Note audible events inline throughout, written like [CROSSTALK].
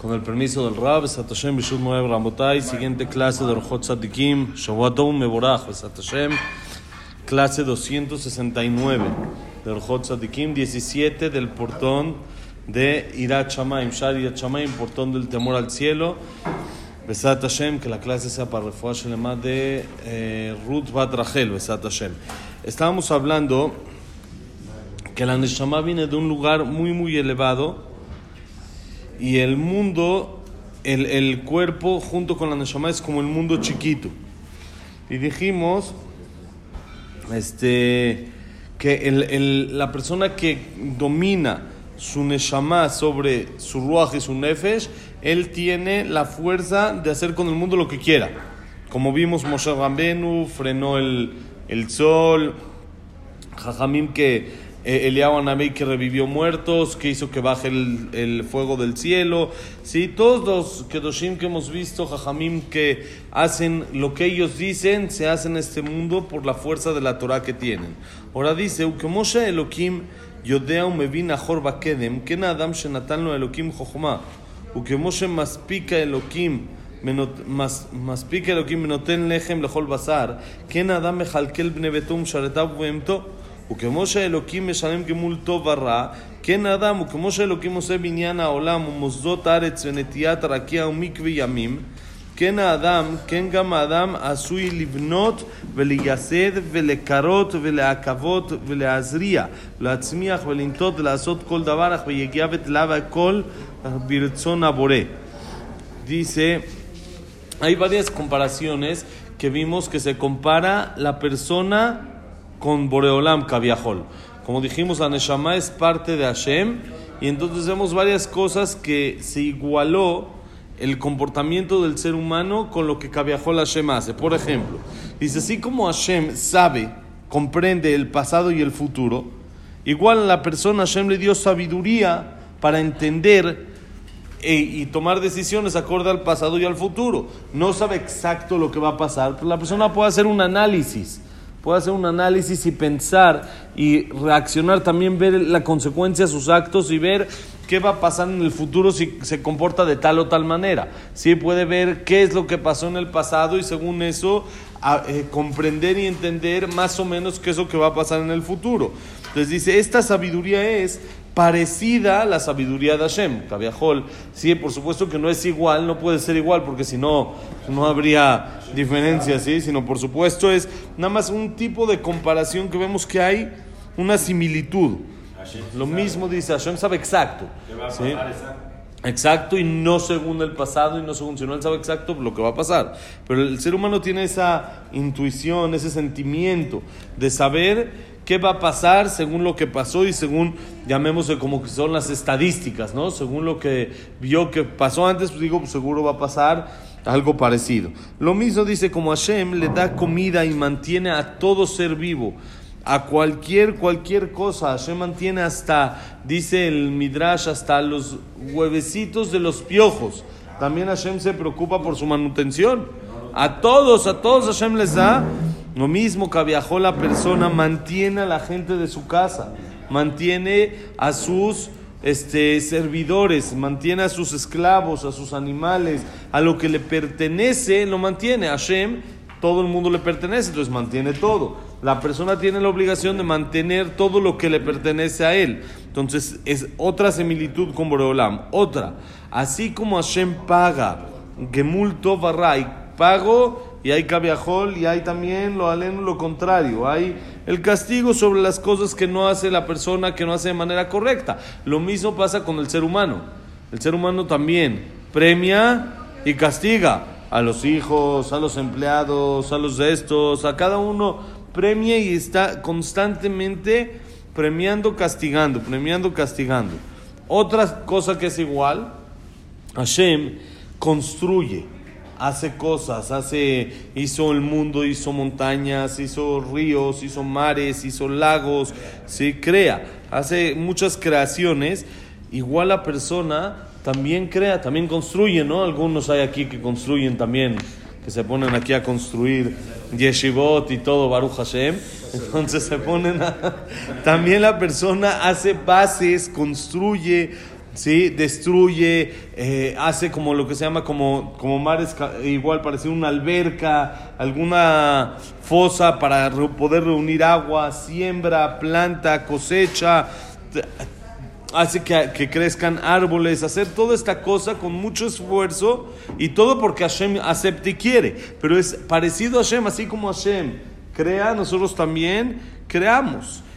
Con el permiso del Rab, Hashem Bishur Moeb Ramotay, siguiente clase de Orjot Tzadikim, Shavuatom Meborach, Hashem, clase 269 de Orjot Tzadikim, 17 del portón de Irat Shamaim, Shar Irat Shamaim, portón del temor al cielo. Besat Hashem, que la clase sea para Refuah Shelema de eh, Ruth Bat Rachel, Besat Hashem. Estábamos hablando que la Neshama viene de un lugar muy, muy elevado y el mundo, el, el cuerpo junto con la Neshama es como el mundo chiquito. Y dijimos este, que el, el, la persona que domina su Neshama sobre su Ruach y su Nefesh, él tiene la fuerza de hacer con el mundo lo que quiera. Como vimos, Moshe Rambenu frenó el, el sol, Jajamim que eh, Eliyahu Anabey que revivió muertos, que hizo que baje el, el, fuego del cielo. ¿sí? Todos los Kedoshim que hemos visto, Jajamim, que hacen lo que ellos dicen, se hacen en este mundo por la fuerza de la Torah que tienen. Ahora dice, Ukemoshe Elohim Yodea Umevin Ahor Bakedem, Ken Adam Shenatan lo Elohim Jochma, Ukemoshe Maspika Elohim מספיק אלוקים ונותן לחם לכל בשר, כן האדם מכלכל בני ביתו ומשרתיו ובהמתו. וכמו שאלוקים משלם גמול טוב ורע, כן האדם, וכמו שאלוקים עושה בניין העולם ומוסדות הארץ ונטיית הרקיע ומקווה ימים, כן האדם, כן גם האדם עשוי לבנות ולייסד ולקרות ולעכבות ולהזריע, להצמיח ולנטות ולעשות כל דבר, אך ביגיע ותלה והכל ברצון הבורא. Dice, hay varias comparaciones que vimos que se compara la persona con Boreolam Kaviahol. Como dijimos, la Neshama es parte de Hashem y entonces vemos varias cosas que se igualó el comportamiento del ser humano con lo que Kaviahol Hashem hace. Por ejemplo, dice, así como Hashem sabe, comprende el pasado y el futuro, igual la persona Hashem le dio sabiduría para entender y tomar decisiones acorde al pasado y al futuro. No sabe exacto lo que va a pasar, pero la persona puede hacer un análisis puede hacer un análisis y pensar y reaccionar, también ver la consecuencia de sus actos y ver qué va a pasar en el futuro si se comporta de tal o tal manera. Sí, puede ver qué es lo que pasó en el pasado y según eso eh, comprender y entender más o menos qué es lo que va a pasar en el futuro. Entonces dice, esta sabiduría es parecida a la sabiduría de Hashem, Kaviahol. Sí, por supuesto que no es igual, no puede ser igual, porque si no, no habría diferencia, ¿sí? Sino por supuesto es nada más un tipo de comparación que vemos que hay una similitud. Lo mismo dice Hashem sabe exacto. ¿sí? Exacto y no según el pasado y no según, si no él sabe exacto lo que va a pasar. Pero el ser humano tiene esa intuición, ese sentimiento de saber qué va a pasar según lo que pasó y según, llamémosle como que son las estadísticas, ¿no? Según lo que vio que pasó antes, pues digo, pues seguro va a pasar algo parecido. Lo mismo dice como Hashem le da comida y mantiene a todo ser vivo a cualquier, cualquier cosa. Hashem mantiene hasta, dice el Midrash, hasta los huevecitos de los piojos. También Hashem se preocupa por su manutención. A todos, a todos Hashem les da. Lo mismo que viajó la persona, mantiene a la gente de su casa, mantiene a sus este, servidores, mantiene a sus esclavos, a sus animales, a lo que le pertenece, lo mantiene. Hashem, todo el mundo le pertenece, entonces mantiene todo la persona tiene la obligación de mantener todo lo que le pertenece a él. Entonces es otra similitud con Boreolam. Otra, así como Hashem paga, Gemul Tovaray, pago y hay cabiajol y hay también lo aleno lo contrario. Hay el castigo sobre las cosas que no hace la persona, que no hace de manera correcta. Lo mismo pasa con el ser humano. El ser humano también premia y castiga a los hijos, a los empleados, a los de estos, a cada uno premia y está constantemente premiando, castigando, premiando, castigando. Otra cosa que es igual, Hashem construye, hace cosas, hace, hizo el mundo, hizo montañas, hizo ríos, hizo mares, hizo lagos, se crea, hace muchas creaciones. Igual la persona también crea, también construye, ¿no? Algunos hay aquí que construyen también, que se ponen aquí a construir yeshivot y todo, Baruch Hashem. Entonces se ponen a, [LAUGHS] También la persona hace bases, construye, ¿sí? destruye, eh, hace como lo que se llama como, como mares, igual parece una alberca, alguna fosa para poder reunir agua, siembra, planta, cosecha, hace que, que, crezcan árboles, hacer toda esta cosa con mucho esfuerzo y todo porque Hashem acepta y quiere. Pero es parecido a Hashem, así como Hashem crea, nosotros también creamos.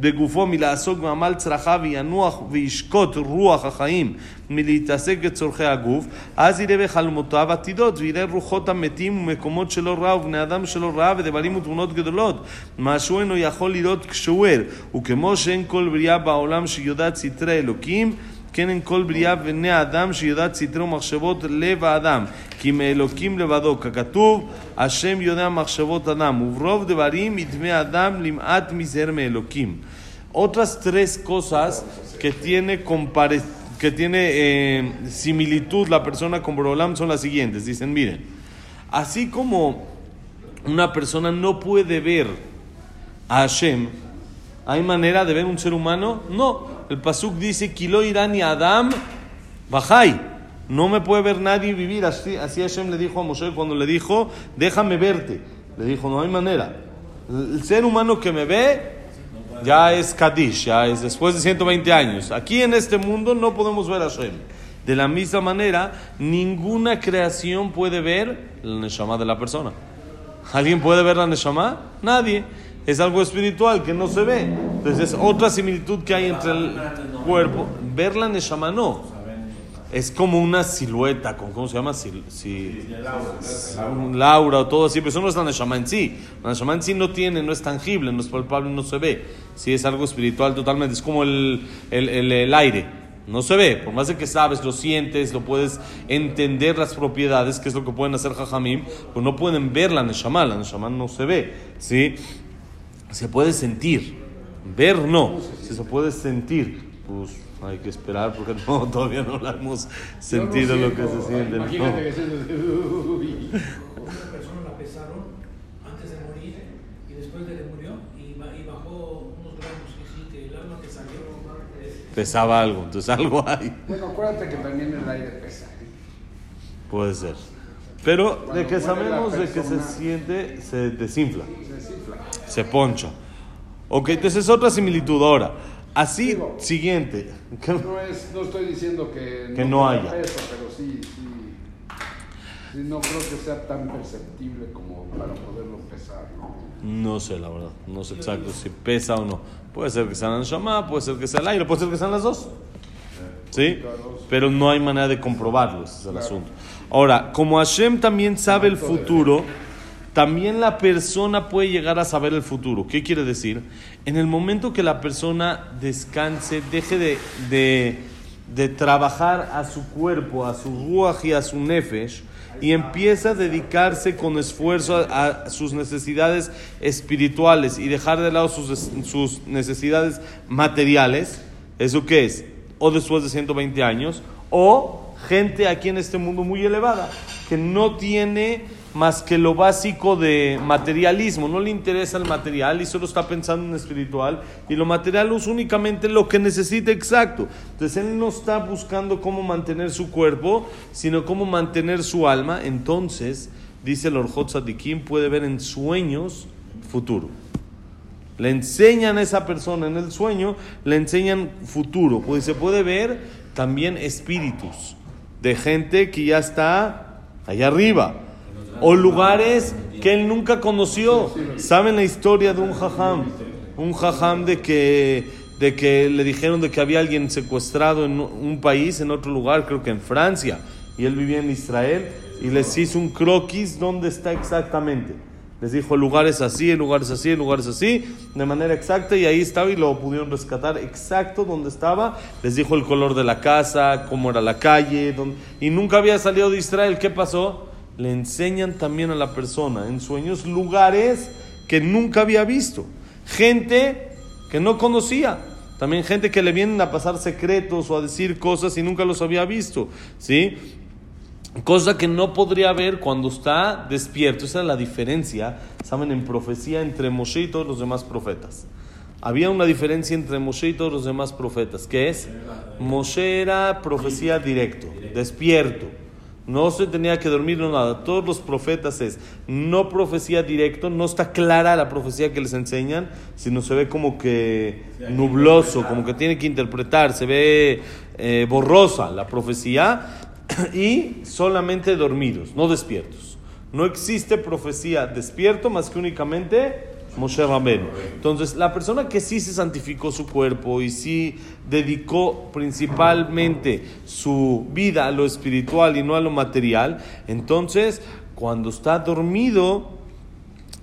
בגופו מלעסוק בעמל צרכיו, וינוח וישקוט רוח החיים מלהתעסק בצורכי הגוף, אז יראה בחלומותיו עתידות, ויראה רוחות המתים ומקומות שלא רע, ובני אדם שלא רע, ודברים ותמונות גדולות, מה שהוא אינו יכול לראות כשהוא ער. וכמו שאין כל בריאה בעולם שיודעת סתרי אלוקים, כן אין כל בריאה בני האדם שיודעת סתרי ומחשבות לב האדם, כי מאלוקים לבדו, ככתוב, השם יודע מחשבות אדם, וברוב דברים ידמה אדם למעט מזהר מאלוקים. Otras tres cosas que tiene comparación que tiene eh, similitud la persona con Borolam son las siguientes. Dicen, miren, así como una persona no puede ver a Hashem, ¿hay manera de ver un ser humano? No. El Pasuk dice, Kilo Irani Adam Bajai. No me puede ver nadie vivir. Así, así Hashem le dijo a Moshe cuando le dijo, déjame verte. Le dijo, no hay manera. El ser humano que me ve ya es Kadish, ya es después de 120 años. Aquí en este mundo no podemos ver a Hashem. De la misma manera, ninguna creación puede ver la Neshama de la persona. ¿Alguien puede ver la Neshama? Nadie. Es algo espiritual que no se ve. Entonces es otra similitud que hay entre el cuerpo. Ver la Neshama no es como una silueta, ¿cómo se llama? Si, Laura o todo así, pero eso no es la Neshama en sí. La Neshama en sí no tiene, no es tangible, no es palpable, no se ve. Si es algo espiritual totalmente, es como el, el, el, aire, no se ve. Por más de que sabes, lo sientes, lo puedes entender las propiedades, que es lo que pueden hacer Jajamim, pues no pueden ver la Neshama, la Neshama no se ve, ¿sí? Se puede sentir, ver no, si se puede sentir, pues hay que esperar porque no, [LAUGHS] todavía no la hemos sentido lo, que se siente. Imagínate que se Una persona la pesaron antes de morir y después de que murió y, bajó unos gramos y sí, que el alma que salió pesaba algo, entonces [LAUGHS] algo hay. Bueno, acuérdate que también el aire pesa. ¿eh? Puede ser. Pero de que sabemos de que se siente, se desinfla. Se desinfla. Se poncha. Ok, entonces es otra similitud ahora. Así, siguiente. No, es, no estoy diciendo que, que no, haya. pero sí, sí, no creo que sea tan perceptible como para poderlo pesar. ¿no? no sé, la verdad. No sé exacto si pesa o no. Puede ser que sea el Shama, puede ser que sea el aire, puede ser que sean las dos. ¿Sí? Pero no hay manera de comprobarlo, ese es el asunto. Ahora, como Hashem también sabe el futuro también la persona puede llegar a saber el futuro. ¿Qué quiere decir? En el momento que la persona descanse, deje de, de, trabajar a su cuerpo, a su ruaj y a su nefesh, y empieza a dedicarse con esfuerzo a, sus necesidades espirituales y dejar de lado sus, sus necesidades materiales, ¿eso qué es? O después de 120 años, o gente aquí en este mundo muy elevada, que no tiene más que lo básico de materialismo. No le interesa el material y solo está pensando en espiritual. Y lo material es únicamente lo que necesita exacto. Entonces él no está buscando cómo mantener su cuerpo, sino cómo mantener su alma. Entonces, dice el Orjot Sadikim, puede ver en sueños futuro. Le enseñan a esa persona en el sueño, le enseñan futuro. Pues se puede ver también espíritus de gente que ya está allá arriba o lugares que él nunca conoció. ¿Saben la historia de un jajam? Un jajam de que, de que le dijeron de que había alguien secuestrado en un país, en otro lugar, creo que en Francia, y él vivía en Israel, y les hizo un croquis dónde está exactamente. Les dijo lugares así, lugares así, lugares así, de manera exacta, y ahí estaba y lo pudieron rescatar exacto donde estaba. Les dijo el color de la casa, cómo era la calle, y nunca había salido de Israel. ¿Qué pasó? le enseñan también a la persona en sueños lugares que nunca había visto. Gente que no conocía. También gente que le vienen a pasar secretos o a decir cosas y nunca los había visto. ¿Sí? Cosa que no podría ver cuando está despierto. Esa es la diferencia, saben, en profecía entre Moshe y todos los demás profetas. Había una diferencia entre Moshe y todos los demás profetas, que es, Moshe era profecía directo, despierto. No se tenía que dormir no nada. Todos los profetas es no profecía directo, no está clara la profecía que les enseñan, sino se ve como que nubloso, como que tiene que interpretar, se ve eh, borrosa la profecía [CLEARS THROAT] y solamente dormidos, no despiertos. No existe profecía despierto más que únicamente Moshe Rabbeinu. Entonces, la persona que sí se santificó su cuerpo y sí dedicó principalmente su vida a lo espiritual y no a lo material, entonces, cuando está dormido,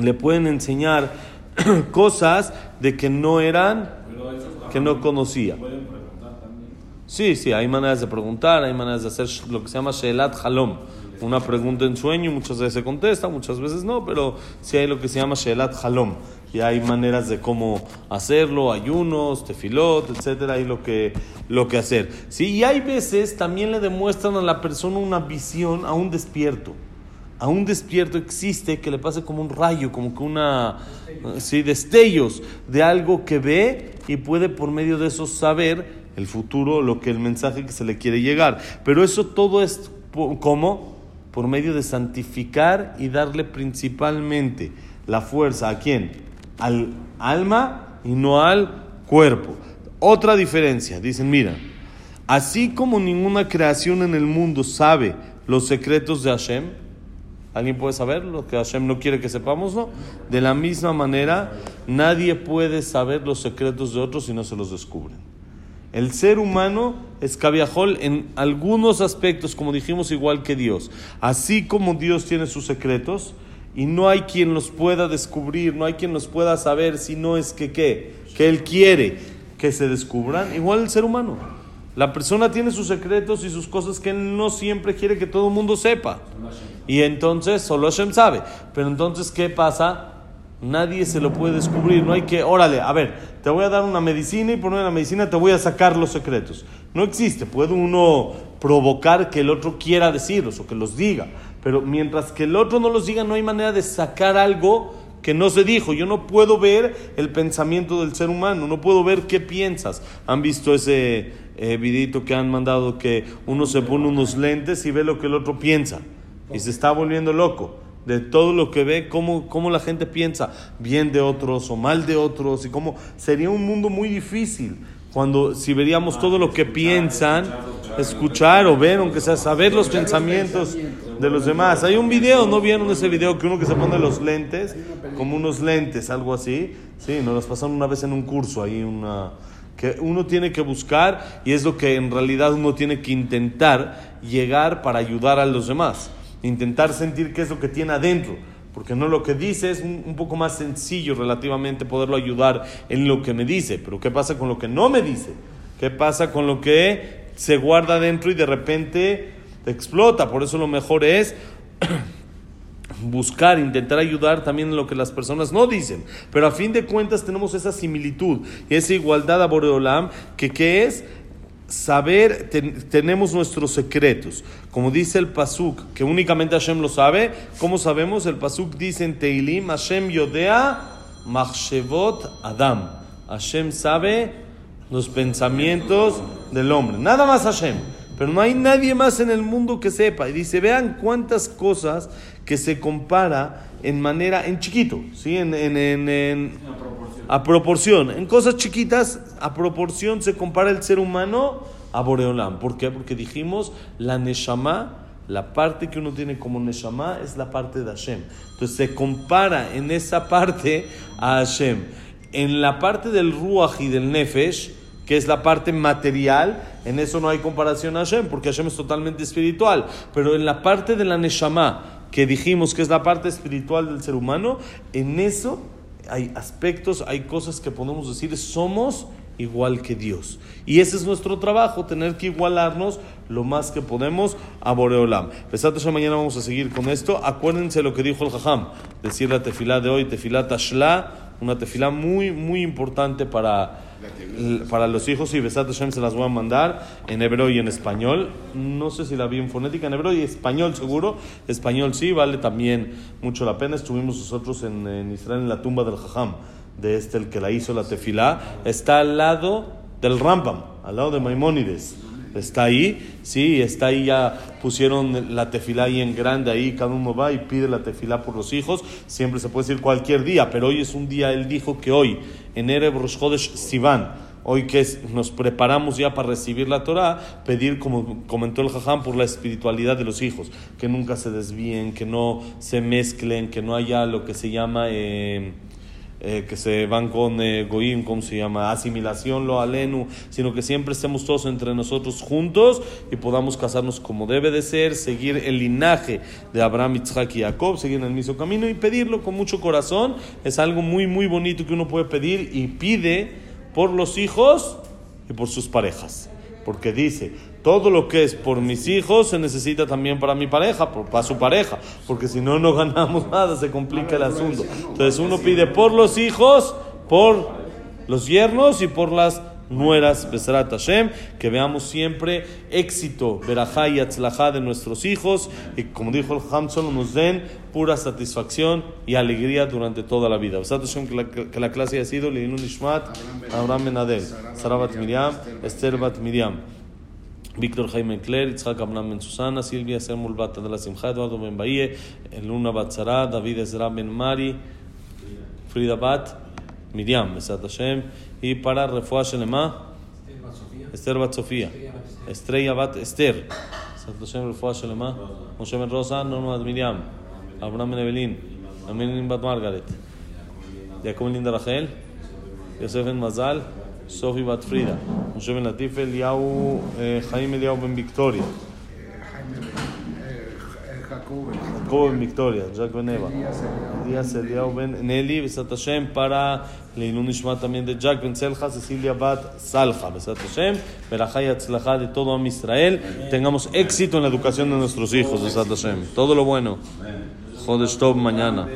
le pueden enseñar [CLEARS THROAT] cosas de que no eran, que no conocía. Sí, sí, hay maneras de preguntar, hay maneras de hacer lo que se llama Shelat Halom. Una pregunta en sueño, muchas veces se contesta, muchas veces no, pero sí hay lo que se llama Shelat Halom. Y hay maneras de cómo hacerlo, ayunos, tefilot, etcétera, y lo que, lo que hacer. Sí, y hay veces también le demuestran a la persona una visión a un despierto. A un despierto existe que le pase como un rayo, como que una. Sí, destellos de algo que ve y puede por medio de eso saber el futuro, lo que el mensaje que se le quiere llegar. Pero eso todo es como por medio de santificar y darle principalmente la fuerza a quién? Al alma y no al cuerpo. Otra diferencia, dicen, mira, así como ninguna creación en el mundo sabe los secretos de Hashem, ¿alguien puede saber lo que Hashem no quiere que sepamos? No. De la misma manera, nadie puede saber los secretos de otros si no se los descubren. El ser humano es cabiajol en algunos aspectos, como dijimos, igual que Dios. Así como Dios tiene sus secretos y no hay quien los pueda descubrir, no hay quien los pueda saber si no es que qué, que Él quiere que se descubran, igual el ser humano. La persona tiene sus secretos y sus cosas que no siempre quiere que todo el mundo sepa. Y entonces solo Hashem sabe. Pero entonces, ¿qué pasa? Nadie se lo puede descubrir. No hay que, órale, a ver, te voy a dar una medicina y por una medicina te voy a sacar los secretos. No existe. Puede uno provocar que el otro quiera decirlos o que los diga. Pero mientras que el otro no los diga, no hay manera de sacar algo que no se dijo. Yo no puedo ver el pensamiento del ser humano, no puedo ver qué piensas. ¿Han visto ese eh, que han mandado que uno se pone unos lentes y ve lo que el otro piensa? Y se está volviendo loco de todo lo que ve, cómo, cómo, la gente piensa bien de otros o mal de otros, y cómo sería un mundo muy difícil cuando si veríamos todo lo que piensan, escuchar o ver, aunque sea saber los pensamientos de los demás. Hay un video, ¿no vieron ese video que uno que se pone los lentes, como unos lentes, algo así? Sí, nos los pasaron una vez en un curso, ahí una que uno tiene que buscar y es lo que en realidad uno tiene que intentar llegar para ayudar a los demás intentar sentir qué es lo que tiene adentro, porque no lo que dice es un, poco más sencillo relativamente poderlo ayudar en lo que me dice, pero ¿qué pasa con lo que no me dice? ¿Qué pasa con lo que se guarda adentro y de repente explota? Por eso lo mejor es [CLEARS THROAT] buscar, intentar ayudar también en lo que las personas no dicen. Pero a fin de cuentas tenemos esa similitud y esa igualdad a Boreolam, que ¿qué es? Saber, tenemos nuestros secretos. Como dice el Pasuk, que únicamente Hashem lo sabe, ¿cómo sabemos? El Pasuk dice en Teilim, Hashem Yodea Machshevot Adam. Hashem sabe los pensamientos del hombre. Nada más Hashem. Pero no hay nadie más en el mundo que sepa. Y dice, vean cuántas cosas que se compara en manera, en chiquito, ¿sí? en, a proporción. En cosas chiquitas, a proporción se compara el ser humano a Boreolam. ¿Por qué? Porque dijimos la Neshama, la parte que uno tiene como Neshama es la parte de Hashem. Entonces se compara en esa parte a Hashem. En la parte del Ruach y del Nefesh, que es la parte material, en eso no hay comparación a Hashem, porque Hashem es totalmente espiritual. Pero en la parte de la Neshama, que dijimos que es la parte espiritual del ser humano, en eso hay aspectos, hay cosas que podemos decir, somos igual que Dios. Y ese es nuestro trabajo, tener que igualarnos lo más que podemos a Boreolam. Pesate mañana vamos a seguir con esto. Acuérdense lo que dijo el Jajam, decir la tefilá de hoy, tefilá tashla, una tefilá muy, muy importante para para los hijos y Besat Hashem se las voy a mandar en hebreo y en español. No sé si la vi en fonética en hebreo y español seguro. Español sí, vale también mucho la pena. Estuvimos nosotros en, Israel en la tumba del Jajam, de este el que la hizo la tefilá. Está al lado del Rambam, al lado de Maimónides. Está ahí, sí, está ahí, ya pusieron la tefilá ahí en grande, ahí cada uno va y pide la tefilá por los hijos. Siempre se puede decir cualquier día, pero hoy es un día, él dijo que hoy, en Erev Rosh Sivan, hoy que nos preparamos ya para recibir la Torah, pedir, como comentó el Jajam, por la espiritualidad de los hijos, que nunca se desvíen, que no se mezclen, que no haya lo que se llama... Eh, eh, que se van con eh, Goim, ¿cómo se llama? Asimilación, lo alenu, sino que siempre estemos todos entre nosotros juntos y podamos casarnos como debe de ser, seguir el linaje de Abraham, Isaac y Jacob, seguir en el mismo camino y pedirlo con mucho corazón. Es algo muy, muy bonito que uno puede pedir y pide por los hijos y por sus parejas. Porque dice, todo lo que es por mis hijos se necesita también para mi pareja, para su pareja, porque si no, no ganamos nada, se complica el asunto. Entonces uno pide por los hijos, por los yernos y por las nueras, Besarat Hashem, que veamos siempre éxito, verajá y atzlajá de nuestros hijos, y como dijo el Hamson, nos den pura satisfacción y alegría durante toda la vida. Besarat Hashem, que la, que la clase haya sido Leilun Ishmat, Abraham Benadel, Sarabat Miriam, Esther Bat Miriam. Jaime Cler, Itzhak Abraham Ben Susana, Silvia Sermul Bat de la Simcha, Eduardo Ben Bahie, Eluna Bat Zara, David Ezra Ben Mari, Frida Bat, Miriam, Besat Hashem, y para Refuah Shelema, Esther Bat Sofía, Estrella Bat Esther, Besat Hashem, Refuah Shelema, Moshe Ben Rosa, Norma Bat Miriam, Abraham Ben Evelyn, Amelin Bat Margaret, Jacob Linda Rachel, Yosef Ben Mazal, Bat Frida, Moshe Ben Latif, Eliau, Jaime Eliau Ben Victoria. Jacob Ben Victoria, Jack Ben Eva. Díaz Eliau Ben Nelly, Besat Hashem, para Leilun Ishma también de Jack Ben Selja, Cecilia Bat Salja, Besat Hashem, Berajá y Atzlajá de todo Am Israel. Tengamos éxito en la educación de nuestros hijos, Besat Hashem. Todo lo bueno. Jodesh Tov mañana.